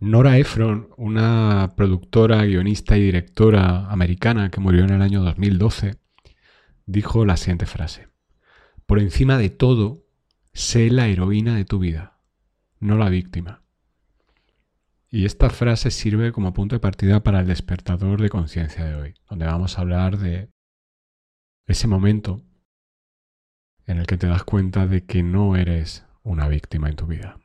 Nora Ephron, una productora, guionista y directora americana que murió en el año 2012, dijo la siguiente frase. Por encima de todo, sé la heroína de tu vida, no la víctima. Y esta frase sirve como punto de partida para el despertador de conciencia de hoy, donde vamos a hablar de ese momento en el que te das cuenta de que no eres una víctima en tu vida.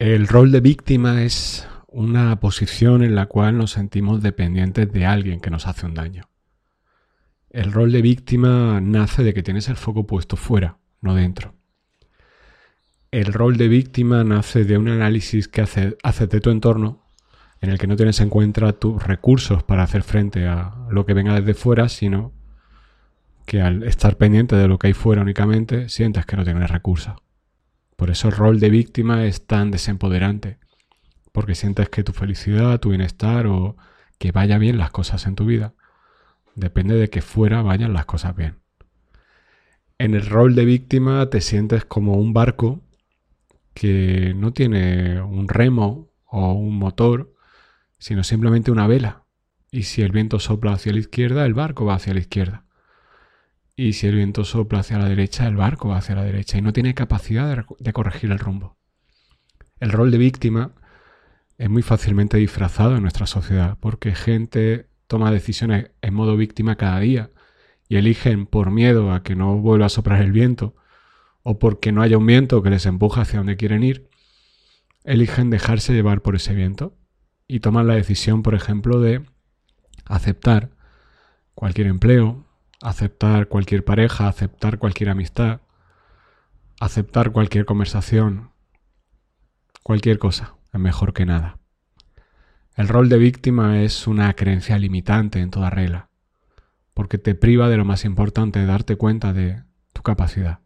El rol de víctima es una posición en la cual nos sentimos dependientes de alguien que nos hace un daño. El rol de víctima nace de que tienes el foco puesto fuera, no dentro. El rol de víctima nace de un análisis que haces de tu entorno en el que no tienes en cuenta tus recursos para hacer frente a lo que venga desde fuera, sino que al estar pendiente de lo que hay fuera únicamente, sientes que no tienes recursos. Por eso el rol de víctima es tan desempoderante, porque sientes que tu felicidad, tu bienestar o que vaya bien las cosas en tu vida depende de que fuera vayan las cosas bien. En el rol de víctima te sientes como un barco que no tiene un remo o un motor, sino simplemente una vela. Y si el viento sopla hacia la izquierda, el barco va hacia la izquierda. Y si el viento sopla hacia la derecha, el barco va hacia la derecha y no tiene capacidad de, corregir el rumbo. El rol de víctima es muy fácilmente disfrazado en nuestra sociedad porque gente toma decisiones en modo víctima cada día y eligen por miedo a que no vuelva a soplar el viento o porque no haya un viento que les empuja hacia donde quieren ir, eligen dejarse llevar por ese viento y toman la decisión, por ejemplo, de aceptar cualquier empleo, aceptar cualquier pareja, aceptar cualquier amistad, aceptar cualquier conversación, cualquier cosa, es mejor que nada. El rol de víctima es una creencia limitante en toda regla, porque te priva de lo más importante, darte cuenta de tu capacidad.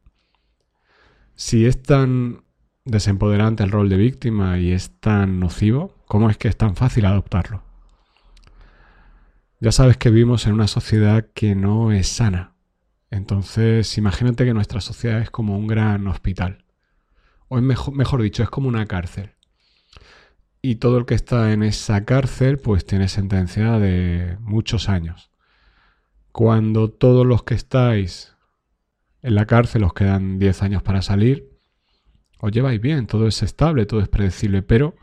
Si es tan desempoderante el rol de víctima y es tan nocivo, ¿cómo es que es tan fácil adoptarlo? Ya sabes que vivimos en una sociedad que no es sana. Entonces, imagínate que nuestra sociedad es como un gran hospital. O es mejor, mejor dicho, es como una cárcel. Y todo el que está en esa cárcel, pues tiene sentencia de muchos años. Cuando todos los que estáis en la cárcel os quedan 10 años para salir, os lleváis bien, todo es estable, todo es predecible, pero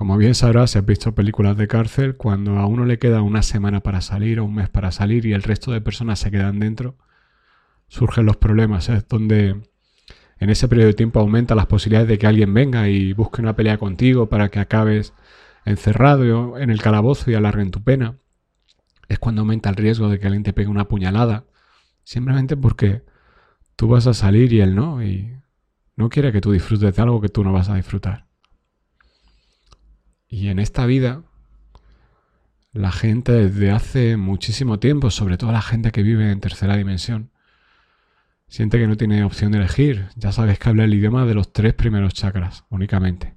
como bien sabrás, si has visto películas de cárcel, cuando a uno le queda una semana para salir o un mes para salir y el resto de personas se quedan dentro, surgen los problemas. Es donde en ese periodo de tiempo aumenta las posibilidades de que alguien venga y busque una pelea contigo para que acabes encerrado en el calabozo y alarguen tu pena. Es cuando aumenta el riesgo de que alguien te pegue una puñalada, simplemente porque tú vas a salir y él no, y no quiere que tú disfrutes de algo que tú no vas a disfrutar. Y en esta vida, la gente desde hace muchísimo tiempo, sobre todo la gente que vive en tercera dimensión, siente que no tiene opción de elegir. Ya sabes que habla el idioma de los tres primeros chakras únicamente.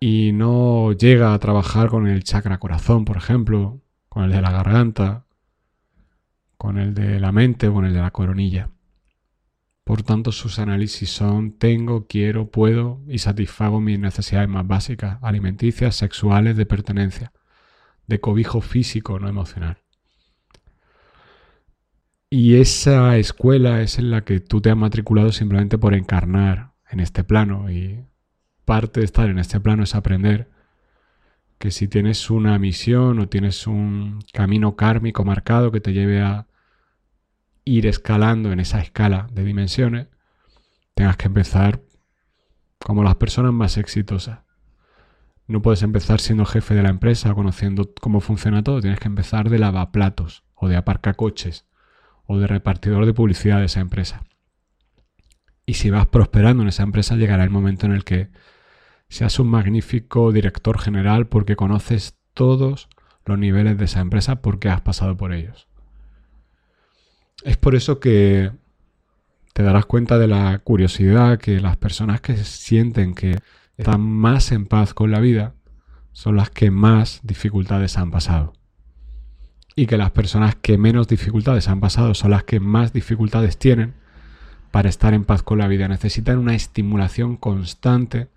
Y no llega a trabajar con el chakra corazón, por ejemplo, con el de la garganta, con el de la mente o con el de la coronilla. Por tanto, sus análisis son tengo, quiero, puedo y satisfago mis necesidades más básicas, alimenticias, sexuales, de pertenencia, de cobijo físico, no emocional. Y esa escuela es en la que tú te has matriculado simplemente por encarnar en este plano y parte de estar en este plano es aprender que si tienes una misión o tienes un camino kármico marcado que te lleve a ir escalando en esa escala de dimensiones, tengas que empezar como las personas más exitosas. No puedes empezar siendo jefe de la empresa, conociendo cómo funciona todo. Tienes que empezar de lavaplatos, o de aparcacoches, o de repartidor de publicidad de esa empresa. Y si vas prosperando en esa empresa, llegará el momento en el que seas un magnífico director general porque conoces todos los niveles de esa empresa porque has pasado por ellos. Es por eso que te darás cuenta de la curiosidad que las personas que sienten que están más en paz con la vida son las que más dificultades han pasado. Y que las personas que menos dificultades han pasado son las que más dificultades tienen para estar en paz con la vida. Necesitan una estimulación constante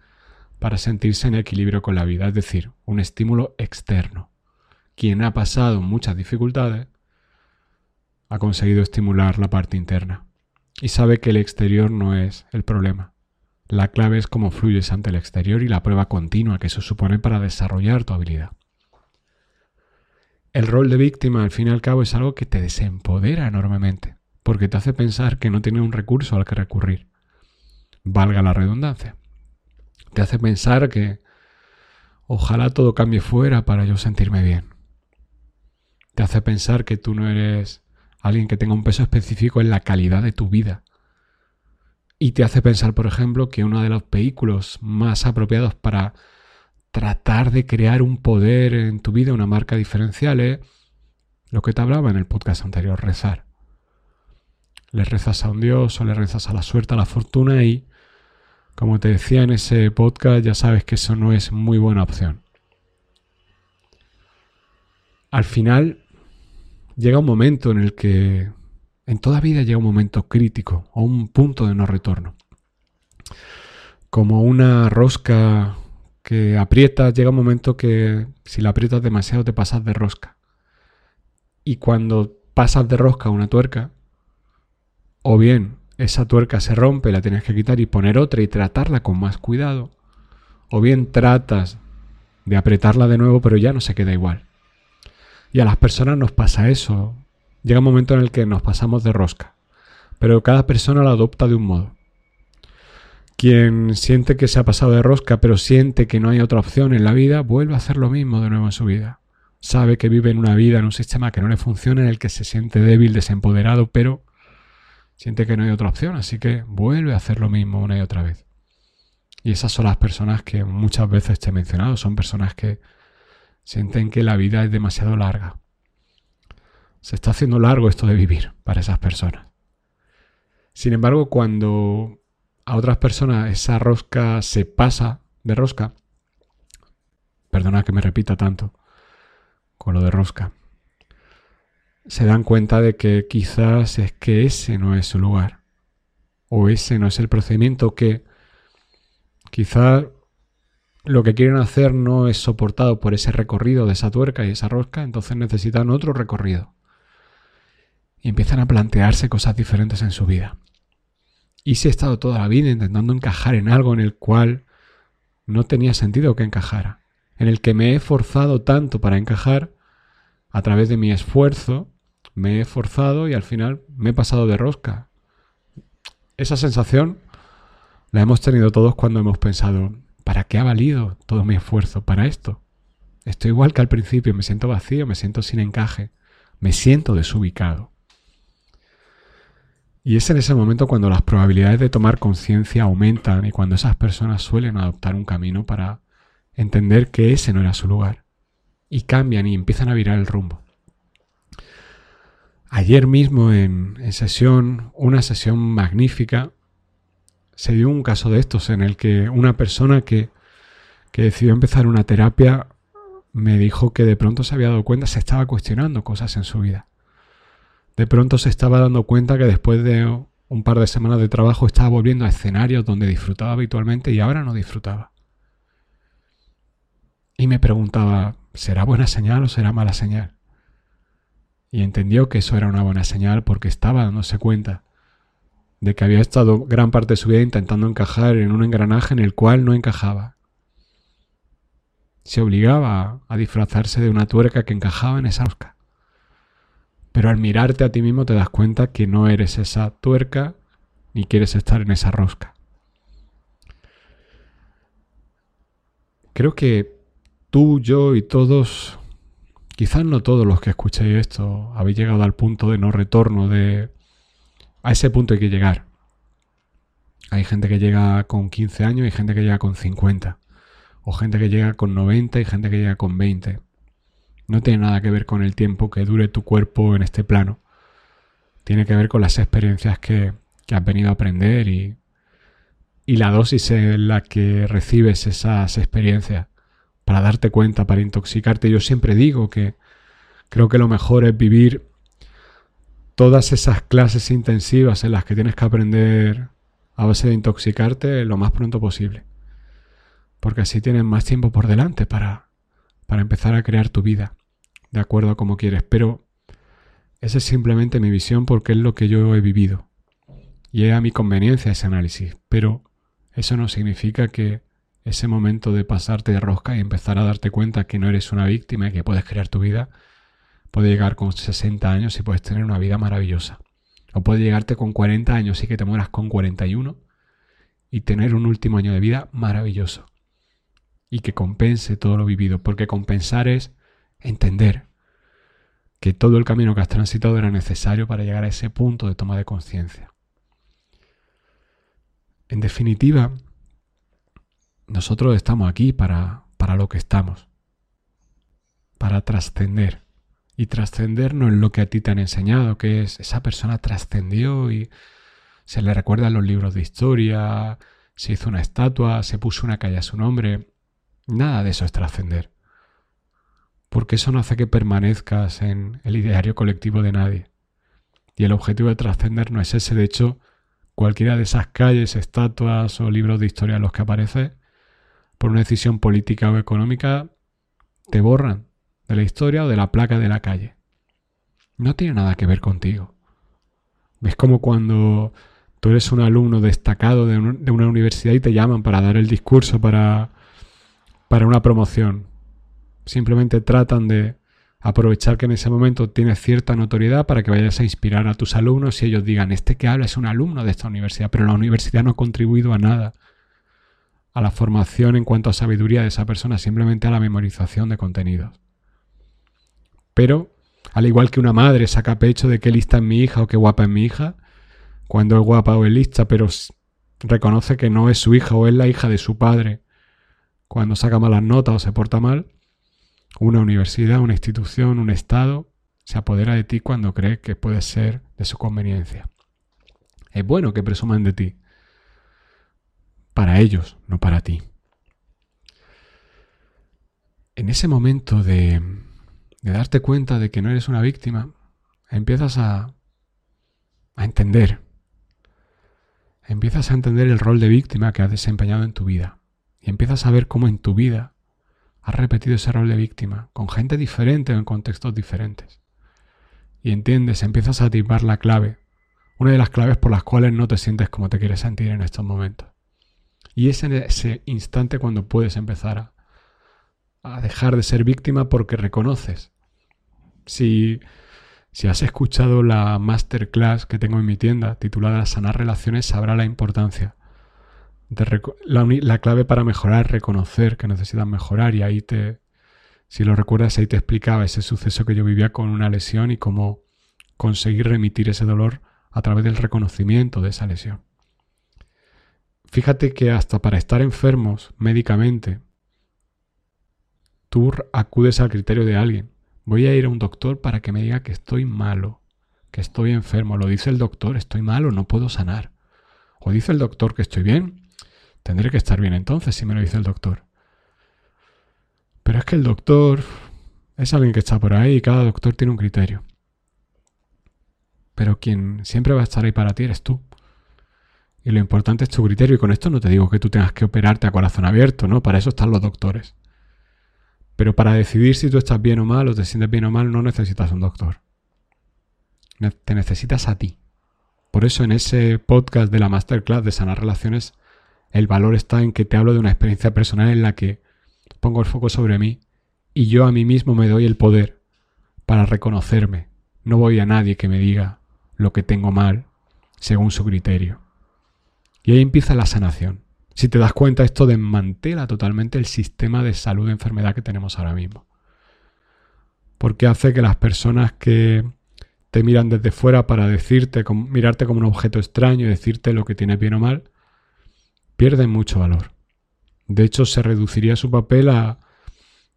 para sentirse en equilibrio con la vida, es decir, un estímulo externo. Quien ha pasado muchas dificultades ha conseguido estimular la parte interna y sabe que el exterior no es el problema. La clave es cómo fluyes ante el exterior y la prueba continua que eso supone para desarrollar tu habilidad. El rol de víctima, al fin y al cabo, es algo que te desempodera enormemente, porque te hace pensar que no tienes un recurso al que recurrir. Valga la redundancia. Te hace pensar que ojalá todo cambie fuera para yo sentirme bien. Te hace pensar que tú no eres alguien que tenga un peso específico en la calidad de tu vida. Y te hace pensar, por ejemplo, que uno de los vehículos más apropiados para tratar de crear un poder en tu vida, una marca diferencial, es lo que te hablaba en el podcast anterior, rezar. Le rezas a un Dios o le rezas a la suerte, a la fortuna y, como te decía en ese podcast, ya sabes que eso no es muy buena opción. Al final, llega un momento en el que en toda vida llega un momento crítico o un punto de no retorno. Como una rosca que aprietas, llega un momento que si la aprietas demasiado te pasas de rosca. Y cuando pasas de rosca una tuerca, o bien esa tuerca se rompe, la tienes que quitar y poner otra y tratarla con más cuidado, o bien tratas de apretarla de nuevo pero ya no se queda igual. Y a las personas nos pasa eso. Llega un momento en el que nos pasamos de rosca. Pero cada persona lo adopta de un modo. Quien siente que se ha pasado de rosca, pero siente que no hay otra opción en la vida, vuelve a hacer lo mismo de nuevo en su vida. Sabe que vive en una vida, en un sistema que no le funciona, en el que se siente débil, desempoderado, pero siente que no hay otra opción, así que vuelve a hacer lo mismo una y otra vez. Y esas son las personas que muchas veces te he mencionado, son personas que sienten que la vida es demasiado larga. Se está haciendo largo esto de vivir para esas personas. Sin embargo, cuando a otras personas esa rosca se pasa de rosca, perdona que me repita tanto con lo de rosca, se dan cuenta de que quizás es que ese no es su lugar, o ese no es el procedimiento que quizás lo que quieren hacer no es soportado por ese recorrido de esa tuerca y esa rosca, entonces necesitan otro recorrido. Y empiezan a plantearse cosas diferentes en su vida. Y si he estado toda la vida intentando encajar en algo en el cual no tenía sentido que encajara, en el que me he forzado tanto para encajar, a través de mi esfuerzo, me he esforzado y al final me he pasado de rosca. Esa sensación la hemos tenido todos cuando hemos pensado, ¿Para qué ha valido todo mi esfuerzo para esto? Estoy igual que al principio, me siento vacío, me siento sin encaje, me siento desubicado. Y es en ese momento cuando las probabilidades de tomar conciencia aumentan y cuando esas personas suelen adoptar un camino para entender que ese no era su lugar. Y cambian y empiezan a virar el rumbo. Ayer mismo en, en sesión, una sesión magnífica, se dio un caso de estos en el que una persona que, que decidió empezar una terapia me dijo que de pronto se había dado cuenta, se estaba cuestionando cosas en su vida. De pronto se estaba dando cuenta que después de un par de semanas de trabajo estaba volviendo a escenarios donde disfrutaba habitualmente y ahora no disfrutaba. Y me preguntaba, ¿será buena señal o será mala señal? Y entendió que eso era una buena señal porque estaba dándose cuenta de que había estado gran parte de su vida intentando encajar en un engranaje en el cual no encajaba. Se obligaba a disfrazarse de una tuerca que encajaba en esa rosca. Pero al mirarte a ti mismo te das cuenta que no eres esa tuerca ni quieres estar en esa rosca. creo que tú, yo y todos, quizás no todos los que escuchéis esto, habéis llegado al punto de no retorno, de... A ese punto hay que llegar. Hay gente que llega con 15 años y gente que llega con 50. O gente que llega con 90 y gente que llega con 20. No tiene nada que ver con el tiempo que dure tu cuerpo en este plano. Tiene que ver con las experiencias que, que has venido a aprender y, y la dosis en la que recibes esas experiencias para darte cuenta, para intoxicarte. Yo siempre digo que creo que lo mejor es vivir todas esas clases intensivas en las que tienes que aprender a base de intoxicarte lo más pronto posible. Porque así tienes más tiempo por delante para, para empezar a crear tu vida de acuerdo a como quieres. Pero esa es simplemente mi visión porque es lo que yo he vivido. Y es a mi conveniencia ese análisis. Pero eso no significa que ese momento de pasarte de rosca y empezar a darte cuenta que no eres una víctima y que puedes crear tu vida, puede llegar con 60 años y puedes tener una vida maravillosa. O puede llegarte con 40 años y que te mueras con 41 y tener un último año de vida maravilloso. Y que compense todo lo vivido, porque compensar es entender que todo el camino que has transitado era necesario para llegar a ese punto de toma de conciencia. En definitiva, nosotros estamos aquí para, para lo que estamos, para trascender y trascender no es lo que a ti te han enseñado, que es esa persona trascendió y se le recuerda en los libros de historia, se hizo una estatua, se puso una calle a su nombre. Nada de eso es trascender. Porque eso no hace que permanezcas en el ideario colectivo de nadie. Y el objetivo de trascender no es ese. De hecho, cualquiera de esas calles, estatuas o libros de historia en los que aparece, por una decisión política o económica, te borran de la historia o de la placa de la calle. No tiene nada que ver contigo. Es como cuando tú eres un alumno destacado de, una universidad y te llaman para dar el discurso para, para una promoción. Simplemente tratan de aprovechar que en ese momento tienes cierta notoriedad para que vayas a inspirar a tus alumnos y ellos digan, este que habla es un alumno de esta universidad, pero la universidad no ha contribuido a nada a la formación en cuanto a sabiduría de esa persona, simplemente a la memorización de contenidos. Pero, al igual que una madre saca pecho de qué lista es mi hija o qué guapa es mi hija, cuando es guapa o es lista, pero reconoce que no es su hija o es la hija de su padre, cuando saca malas notas o se porta mal, una universidad, una institución, un Estado se apodera de ti cuando cree que puede ser de su conveniencia. Es bueno que presuman de ti. Para ellos, no para ti. En ese momento de de darte cuenta de que no eres una víctima, empiezas a, a entender. Empiezas a entender el rol de víctima que has desempeñado en tu vida. Y empiezas a ver cómo en tu vida has repetido ese rol de víctima con gente diferente o en contextos diferentes. Y entiendes, empiezas a atisbar la clave, una de las claves por las cuales no te sientes como te quieres sentir en estos momentos. Y es en ese instante cuando puedes empezar a, a dejar de ser víctima porque reconoces. Si, si has escuchado la masterclass que tengo en mi tienda titulada Sanar Relaciones, sabrá la importancia. De la, la, clave para mejorar es reconocer que necesitas mejorar y ahí te, si lo recuerdas, ahí te explicaba ese suceso que yo vivía con una lesión y cómo conseguir remitir ese dolor a través del reconocimiento de esa lesión. Fíjate que hasta para estar enfermos médicamente, tú acudes al criterio de alguien. Voy a ir a un doctor para que me diga que estoy malo, que estoy enfermo. Lo dice el doctor, estoy malo, no puedo sanar. O dice el doctor que estoy bien, tendré que estar bien entonces si me lo dice el doctor. Pero es que el doctor es alguien que está por ahí y cada doctor tiene un criterio. Pero quien siempre va a estar ahí para ti eres tú. Y lo importante es tu criterio. Y con esto no te digo que tú tengas que operarte a corazón abierto, ¿no? Para eso están los doctores. Pero para decidir si tú estás bien o mal o te sientes bien o mal no necesitas un doctor. Te necesitas a ti. Por eso en ese podcast de la masterclass de sanar relaciones, el valor está en que te hablo de una experiencia personal en la que pongo el foco sobre mí y yo a mí mismo me doy el poder para reconocerme. No voy a nadie que me diga lo que tengo mal según su criterio. Y ahí empieza la sanación. Si te das cuenta, esto desmantela totalmente el sistema de salud de enfermedad que tenemos ahora mismo. Porque hace que las personas que te miran desde fuera para decirte, mirarte como un objeto extraño y decirte lo que tienes bien o mal, pierden mucho valor. De hecho, se reduciría su papel a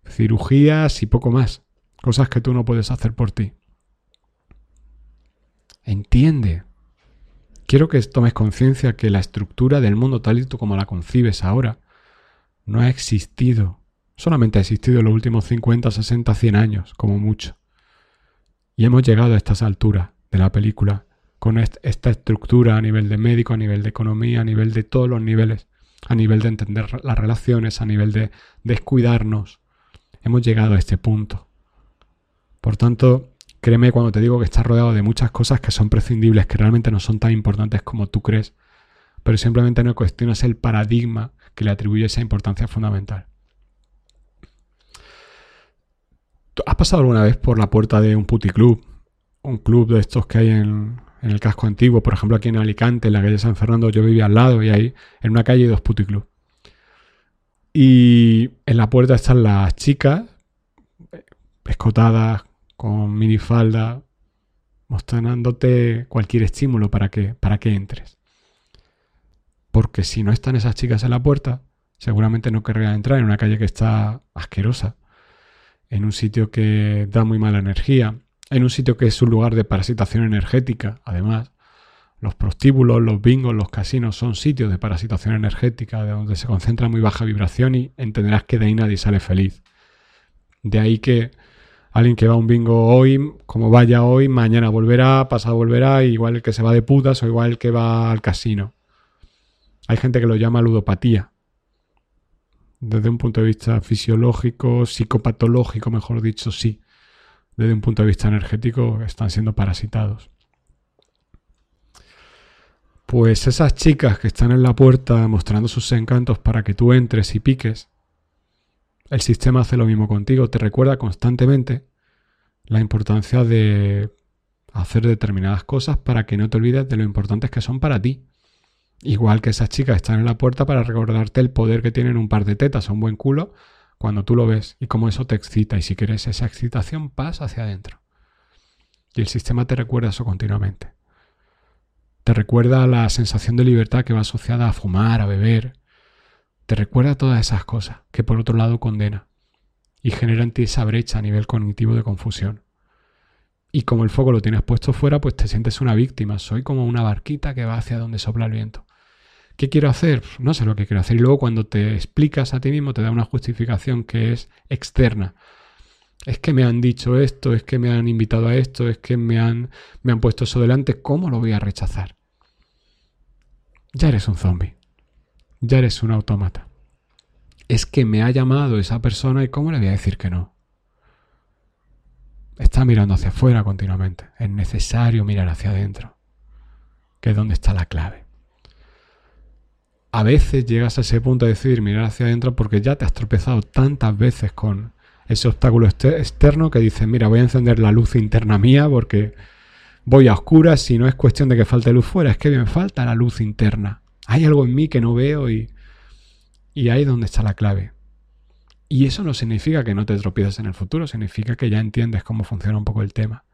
cirugías y poco más, cosas que tú no puedes hacer por ti. Entiende. Quiero que tomes conciencia que la estructura del mundo tal y como la concibes ahora no ha existido. Solamente ha existido en los últimos 50, 60, 100 años, como mucho. Y hemos llegado a estas alturas de la película con esta estructura a nivel de médico, a nivel de economía, a nivel de todos los niveles, a nivel de entender las relaciones, a nivel de descuidarnos. Hemos llegado a este punto. Por tanto, créeme cuando te digo que estás rodeado de muchas cosas que son prescindibles, que realmente no son tan importantes como tú crees, pero simplemente no cuestionas el paradigma que le atribuye esa importancia fundamental. ¿Has pasado alguna vez por la puerta de un puticlub? Un club de estos que hay en, el casco antiguo. Por ejemplo, aquí en Alicante, en la calle San Fernando, yo vivía al lado y ahí en una calle dos puticlubs. Y en la puerta están las chicas, escotadas, con minifalda, mostrándote cualquier estímulo para que, para que entres. Porque si no están esas chicas en la puerta, seguramente no querrían entrar en una calle que está asquerosa en un sitio que da muy mala energía, en un sitio que es un lugar de parasitación energética, además. Los prostíbulos, los bingos, los casinos son sitios de parasitación energética, de donde se concentra muy baja vibración y entenderás que de ahí nadie sale feliz. De ahí que alguien que va a un bingo hoy, como vaya hoy, mañana volverá, pasado volverá, igual el que se va de putas o igual el que va al casino. Hay gente que lo llama ludopatía, desde un punto de vista fisiológico, psicopatológico, mejor dicho, sí. Desde un punto de vista energético, están siendo parasitados. Pues esas chicas que están en la puerta mostrando sus encantos para que tú entres y piques, el sistema hace lo mismo contigo, te recuerda constantemente la importancia de hacer determinadas cosas para que no te olvides de lo importantes que son para ti. Igual que esas chicas están en la puerta para recordarte el poder que tienen un par de tetas o un buen culo cuando tú lo ves y cómo eso te excita. Y si quieres esa excitación, pasa hacia adentro. Y el sistema te recuerda eso continuamente. Te recuerda la sensación de libertad que va asociada a fumar, a beber. Te recuerda todas esas cosas que por otro lado condena y genera en ti esa brecha a nivel cognitivo de confusión. Y como el foco lo tienes puesto fuera, pues te sientes una víctima. Soy como una barquita que va hacia donde sopla el viento. ¿Qué quiero hacer? No sé lo que quiero hacer. Y luego cuando te explicas a ti mismo te da una justificación que es externa. Es que me han dicho esto, es que me han invitado a esto, es que me han, me han puesto eso delante. ¿Cómo lo voy a rechazar? Ya eres un zombie. Ya eres un autómata. Es que me ha llamado esa persona y ¿cómo le voy a decir que no? Está mirando hacia afuera continuamente. Es necesario mirar hacia adentro, que es donde está la clave a veces llegas a ese punto de decidir mirar hacia adentro porque ya te has tropezado tantas veces con ese obstáculo externo que dices, mira, voy a encender la luz interna mía porque voy a oscuras y no es cuestión de que falte luz fuera, es que me falta la luz interna. Hay algo en mí que no veo y, y ahí es donde está la clave. Y eso no significa que no te tropieces en el futuro, significa que ya entiendes cómo funciona un poco el tema.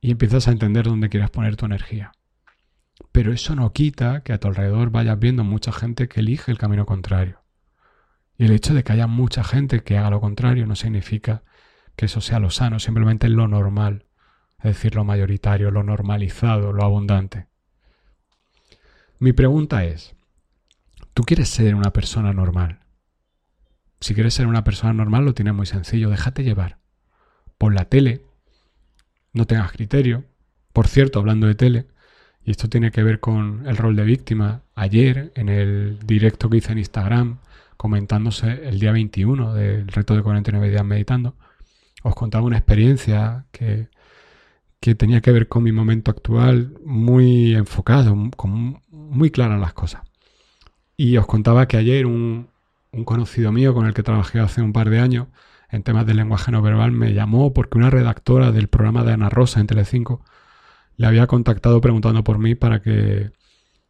Y empiezas a entender dónde quieres poner tu energía. Pero eso no quita que a tu alrededor vayas viendo mucha gente que elige el camino contrario. Y el hecho de que haya mucha gente que haga lo contrario no significa que eso sea lo sano, simplemente lo normal, es decir, lo mayoritario, lo normalizado, lo abundante. Mi pregunta es, ¿tú quieres ser una persona normal? Si quieres ser una persona normal lo tienes muy sencillo, déjate llevar. Pon la tele, no tengas criterio. Por cierto, hablando de tele, y esto tiene que ver con el rol de víctima. Ayer, en el directo que hice en Instagram, comentándose el día 21 del reto de 49 días meditando, os contaba una experiencia que, que tenía que ver con mi momento actual, muy enfocado, con muy claras las cosas. Y os contaba que ayer un, conocido mío con el que trabajé hace un par de años en temas de lenguaje no verbal me llamó porque una redactora del programa de Ana Rosa en Telecinco le había contactado preguntando por mí para que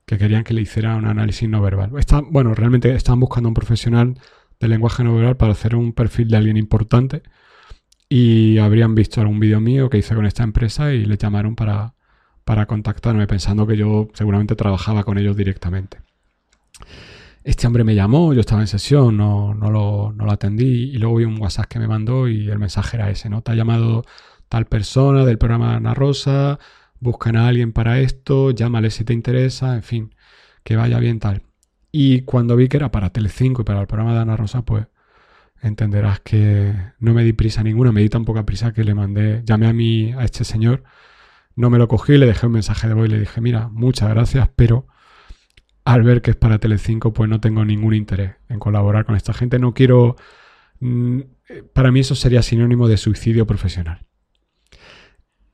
que querían que le hiciera un análisis no verbal. bueno, realmente estaban buscando un profesional de lenguaje no verbal para hacer un perfil de alguien importante y habrían visto algún vídeo mío que hice con esta empresa y le llamaron para, para contactarme pensando que yo seguramente trabajaba con ellos directamente. Este hombre me llamó, yo estaba en sesión, no, no, lo, no atendí y luego vi un WhatsApp que me mandó y el mensaje era ese, ¿no? Te ha llamado tal persona del programa Ana Rosa, buscan a alguien para esto, llámale si te interesa, en fin, que vaya bien tal. Y cuando vi que era para Telecinco y para el programa de Ana Rosa, pues entenderás que no me di prisa ninguna, me di tan poca prisa que le mandé, llamé a mí, a este señor, no me lo cogí, le dejé un mensaje de voz y le dije, mira, muchas gracias, pero al ver que es para Telecinco, pues no tengo ningún interés en colaborar con esta gente, no quiero, mm, para mí eso sería sinónimo de suicidio profesional.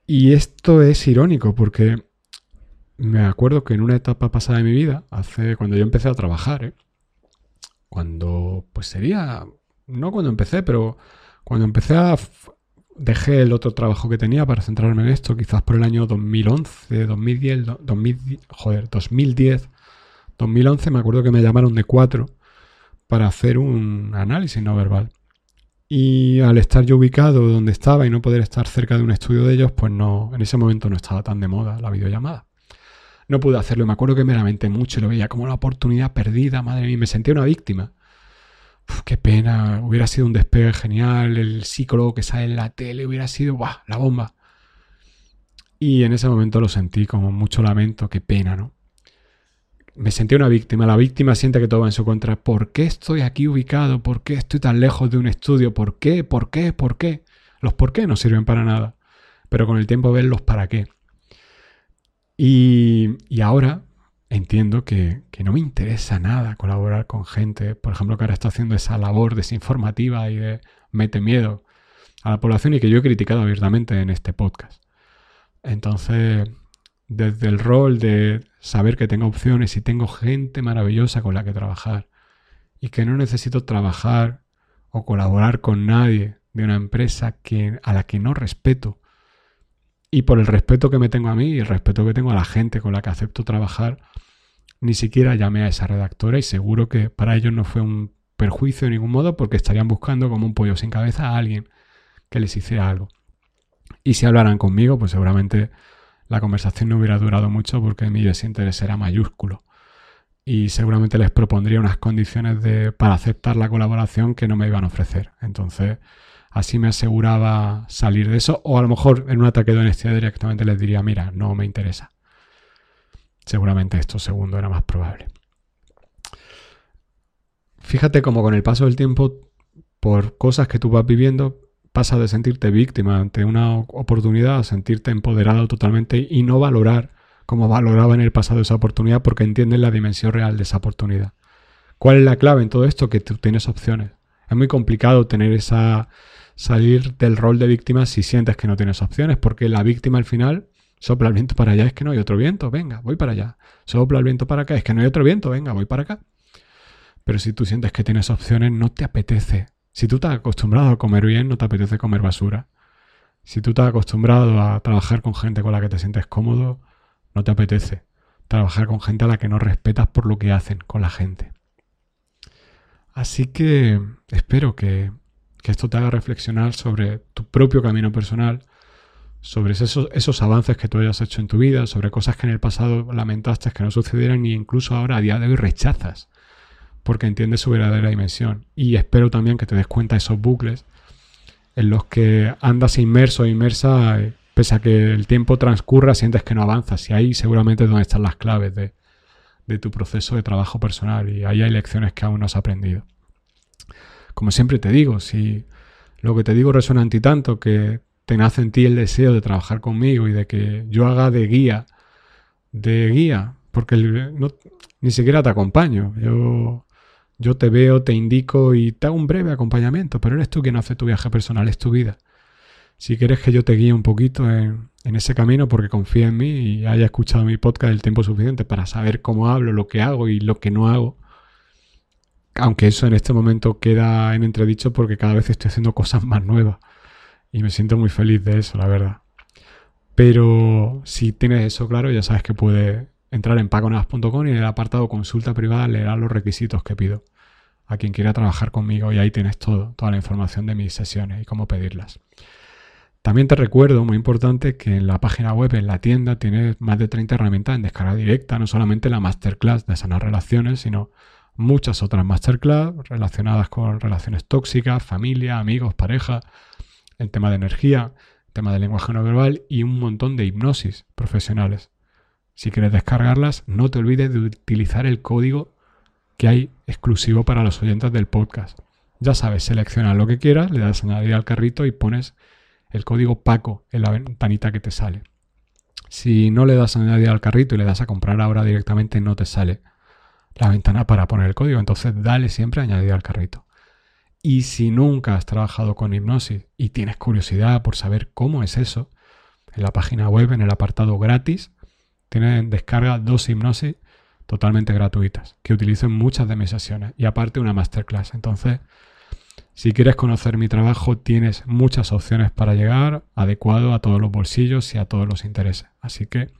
Y esto es irónico porque me acuerdo que en una etapa pasada de mi vida, hace cuando yo empecé a trabajar, ¿eh? cuando pues sería, no cuando empecé, pero cuando empecé a dejé el otro trabajo que tenía para centrarme en esto, quizás por el año 2011, 2010, 2010 joder, 2010, 2011 me acuerdo que me llamaron de cuatro para hacer un análisis no verbal. Y al estar yo ubicado donde estaba y no poder estar cerca de un estudio de ellos, pues no, en ese momento no estaba tan de moda la videollamada. No pude hacerlo. Me acuerdo que me lamenté mucho y lo veía como una oportunidad perdida, madre mía. Me sentía una víctima. Qué pena. Hubiera sido un despegue genial. El psicólogo que sale en la tele hubiera sido ¡buah! la bomba. Y en ese momento lo sentí como mucho lamento. Qué pena, ¿no? me sentí una víctima. La víctima siente que todo va en su contra. ¿Por qué estoy aquí ubicado? ¿Por qué estoy tan lejos de un estudio? ¿Por qué? ¿Por qué? ¿Por qué? Los por qué no sirven para nada. Pero con el tiempo ven los para qué. Y, ahora entiendo que, que, no me interesa nada colaborar con gente, por ejemplo, que ahora está haciendo esa labor desinformativa y de mete miedo a la población y que yo he criticado abiertamente en este podcast. Entonces, desde el rol de saber que tengo opciones y tengo gente maravillosa con la que trabajar y que no necesito trabajar o colaborar con nadie de una empresa que, a la que no respeto. Y por el respeto que me tengo a mí y el respeto que tengo a la gente con la que acepto trabajar, ni siquiera llamé a esa redactora y seguro que para ellos no fue un perjuicio de ningún modo porque estarían buscando como un pollo sin cabeza a alguien que les hiciera algo. Y si hablaran conmigo, pues seguramente la conversación no hubiera durado mucho porque mi desinterés era mayúsculo. Y seguramente les propondría unas condiciones de, para aceptar la colaboración que no me iban a ofrecer. Entonces, así me aseguraba salir de eso. O a lo mejor en un ataque de honestidad directamente les diría, mira, no me interesa. Seguramente esto segundo era más probable. Fíjate cómo con el paso del tiempo, por cosas que tú vas viviendo, pasa de sentirte víctima ante una oportunidad a sentirte empoderado totalmente y no valorar como valoraba en el pasado esa oportunidad porque entiendes la dimensión real de esa oportunidad. ¿Cuál es la clave en todo esto? Que tú tienes opciones. Es muy complicado tener esa salir del rol de víctima si sientes que no tienes opciones, porque la víctima al final sopla el viento para allá, es que no hay otro viento, venga, voy para allá. Sopla el viento para acá, es que no hay otro viento, venga, voy para acá. Pero si tú sientes que tienes opciones, no te apetece si tú estás acostumbrado a comer bien, no te apetece comer basura. Si tú estás acostumbrado a trabajar con gente con la que te sientes cómodo, no te apetece trabajar con gente a la que no respetas por lo que hacen con la gente. Así que espero que, esto te haga reflexionar sobre tu propio camino personal, sobre esos, esos, avances que tú hayas hecho en tu vida, sobre cosas que en el pasado lamentaste que no sucedieran e incluso ahora a día de hoy rechazas porque entiendes su verdadera dimensión. Y espero también que te des cuenta de esos bucles en los que andas inmerso inmersa, eh, pese a que el tiempo transcurra, sientes que no avanzas. Y ahí seguramente es donde están las claves de, de tu proceso de trabajo personal. Y ahí hay lecciones que aún no has aprendido. Como siempre te digo, si lo que te digo resuena en ti tanto que te nace en ti el deseo de trabajar conmigo y de que yo haga de guía, de guía, porque ni siquiera te acompaño. Yo yo te veo, te indico y te hago un breve acompañamiento, pero eres tú quien hace tu viaje personal, es tu vida. Si quieres que yo te guíe un poquito en, ese camino porque confía en mí y haya escuchado mi podcast el tiempo suficiente para saber cómo hablo, lo que hago y lo que no hago, aunque eso en este momento queda en entredicho porque cada vez estoy haciendo cosas más nuevas y me siento muy feliz de eso, la verdad. Pero si tienes eso claro, ya sabes que puedes entrar en pagonas.com y en el apartado consulta privada leerás los requisitos que pido a quien quiera trabajar conmigo y ahí tienes todo, toda la información de mis sesiones y cómo pedirlas. También te recuerdo, muy importante, que en la página web, en la tienda, tienes más de 30 herramientas en descarga directa, no solamente la masterclass de sanar relaciones, sino muchas otras masterclass relacionadas con relaciones tóxicas, familia, amigos, pareja, el tema de energía, el tema de lenguaje no verbal y un montón de hipnosis profesionales. Si quieres descargarlas, no te olvides de utilizar el código que hay exclusivo para los oyentes del podcast. Ya sabes, selecciona lo que quieras, le das a añadir al carrito y pones el código PACO en la ventanita que te sale. Si no le das a añadir al carrito y le das a comprar ahora directamente, no te sale la ventana para poner el código. Entonces dale siempre a añadir al carrito. Y si nunca has trabajado con hipnosis y tienes curiosidad por saber cómo es eso, en la página web, en el apartado gratis, tienen descarga dos hipnosis totalmente gratuitas que utilizo en muchas de mis sesiones y aparte una masterclass. Entonces, si quieres conocer mi trabajo, tienes muchas opciones para llegar adecuado a todos los bolsillos y a todos los intereses. Así que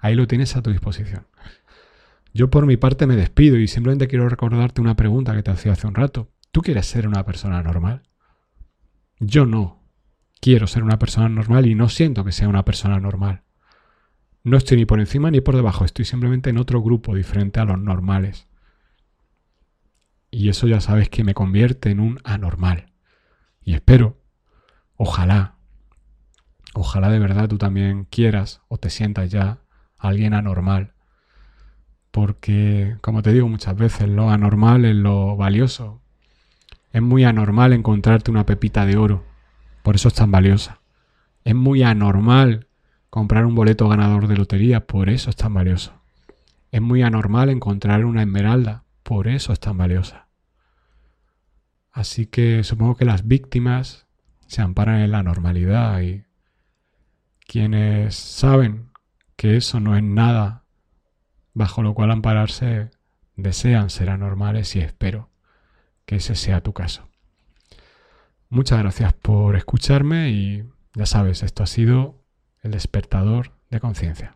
ahí lo tienes a tu disposición. Yo por mi parte me despido y simplemente quiero recordarte una pregunta que te hacía hace un rato. ¿Tú quieres ser una persona normal? Yo no. Quiero ser una persona normal y no siento que sea una persona normal. No estoy ni por encima ni por debajo, estoy simplemente en otro grupo diferente a los normales. Y eso ya sabes que me convierte en un anormal. Y espero, ojalá, ojalá de verdad tú también quieras o te sientas ya alguien anormal porque, como te digo muchas veces, lo anormal es lo valioso. Es muy anormal encontrarte una pepita de oro, por eso es tan valiosa. Es muy anormal comprar un boleto ganador de lotería, por eso es tan valioso. Es muy anormal encontrar una esmeralda, por eso es tan valiosa. Así que supongo que las víctimas se amparan en la normalidad y quienes saben que eso no es nada bajo lo cual ampararse desean ser anormales y espero que ese sea tu caso. Muchas gracias por escucharme y ya sabes, esto ha sido el despertador de conciencia.